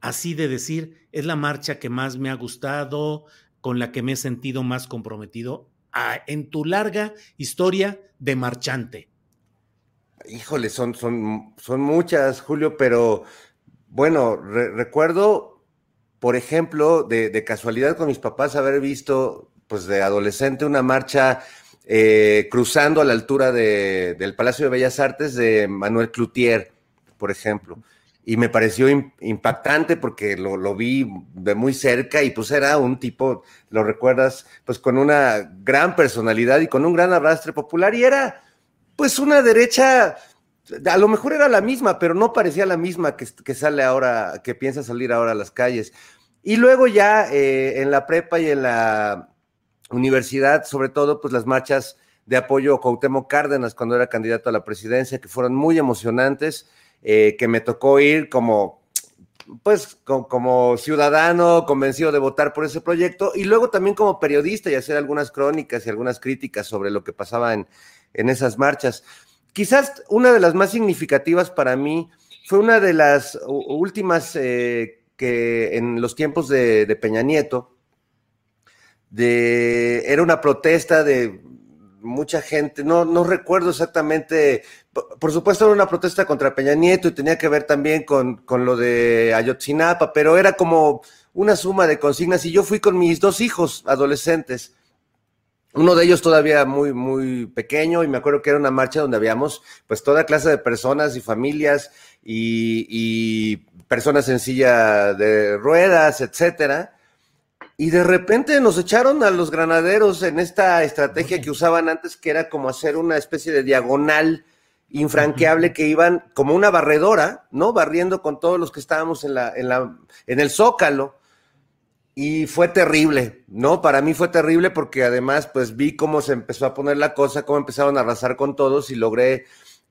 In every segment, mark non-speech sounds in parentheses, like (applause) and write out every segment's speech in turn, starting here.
así de decir, es la marcha que más me ha gustado, con la que me he sentido más comprometido en tu larga historia de marchante? Híjole, son, son, son muchas, Julio, pero bueno, recuerdo, por ejemplo, de, casualidad con mis papás haber visto, pues de adolescente, una marcha eh, cruzando a la altura del Palacio de Bellas Artes de Manuel Cloutier, por ejemplo y me pareció impactante porque lo, vi de muy cerca y pues era un tipo, lo recuerdas, pues con una gran personalidad y con un gran arrastre popular y era pues una derecha, a lo mejor era la misma, pero no parecía la misma que, que sale ahora, que piensa salir ahora a las calles. Y luego ya eh, en la prepa y en la universidad, sobre todo, pues las marchas de apoyo a Cuauhtémoc Cárdenas cuando era candidato a la presidencia, que fueron muy emocionantes eh, que me tocó ir como, pues, como, ciudadano convencido de votar por ese proyecto y luego también como periodista y hacer algunas crónicas y algunas críticas sobre lo que pasaba en, esas marchas. Quizás una de las más significativas para mí fue una de las últimas eh, que en los tiempos de, de Peña Nieto, de, era una protesta de mucha gente, no, no recuerdo exactamente, por, supuesto era una protesta contra Peña Nieto y tenía que ver también con, lo de Ayotzinapa, pero era como una suma de consignas y yo fui con mis dos hijos adolescentes, uno de ellos todavía muy, muy pequeño y me acuerdo que era una marcha donde habíamos pues toda clase de personas y familias y, y personas en silla de ruedas, etcétera y de repente nos echaron a los granaderos en esta estrategia que usaban antes, que era como hacer una especie de diagonal infranqueable que iban como una barredora, ¿no? Barriendo con todos los que estábamos en, la, en, la, en el zócalo. Y fue terrible, ¿no? Para mí fue terrible porque además pues vi cómo se empezó a poner la cosa, cómo empezaron a arrasar con todos y logré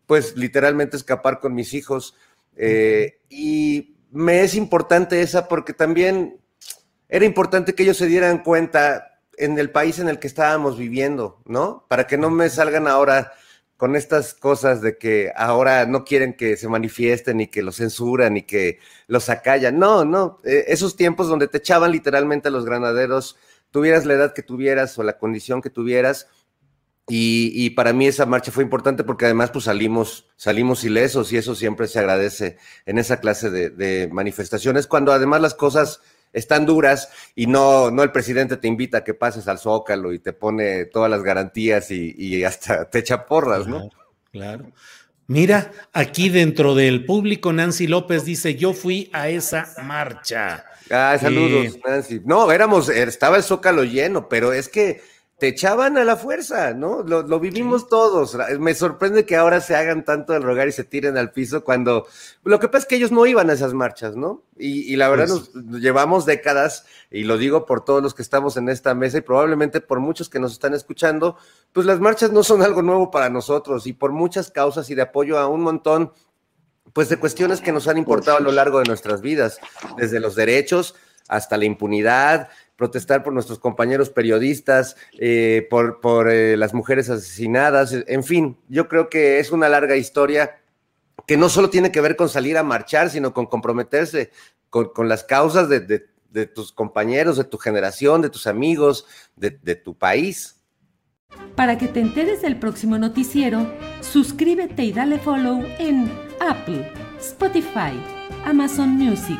pues literalmente escapar con mis hijos. Eh, y me es importante esa porque también era importante que ellos se dieran cuenta en el país en el que estábamos viviendo, ¿no? Para que no me salgan ahora con estas cosas de que ahora no quieren que se manifiesten y que los censuran y que los acallan. No, no, eh, esos tiempos donde te echaban literalmente a los granaderos, tuvieras la edad que tuvieras o la condición que tuvieras. Y, para mí esa marcha fue importante porque además pues salimos, salimos ilesos y eso siempre se agradece en esa clase de, de manifestaciones, cuando además las cosas están duras y no, no el presidente te invita a que pases al Zócalo y te pone todas las garantías y, hasta (laughs) te echa porras, ¿no? Claro. Mira, aquí dentro del público, Nancy López dice: Yo fui a esa marcha. Ah, saludos, Nancy. No, éramos, estaba el Zócalo lleno, pero es que te echaban a la fuerza, ¿no? Lo, vivimos todos. Me sorprende que ahora se hagan tanto el rogar y se tiren al piso cuando lo que pasa es que ellos no iban a esas marchas, ¿no? Y, la verdad pues nos llevamos décadas, y lo digo por todos los que estamos en esta mesa y probablemente por muchos que nos están escuchando, pues las marchas no son algo nuevo para nosotros y por muchas causas y de apoyo a un montón pues de cuestiones que nos han importado a lo largo de nuestras vidas, desde los derechos hasta la impunidad, protestar por nuestros compañeros periodistas, eh, por, por eh, las mujeres asesinadas, en fin, yo creo que es una larga historia que no solo tiene que ver con salir a marchar, sino con comprometerse con, las causas de, tus compañeros, de tu generación, de tus amigos, de, de tu país. Para que te enteres del próximo noticiero, suscríbete y dale follow en Apple, Spotify, Amazon Music,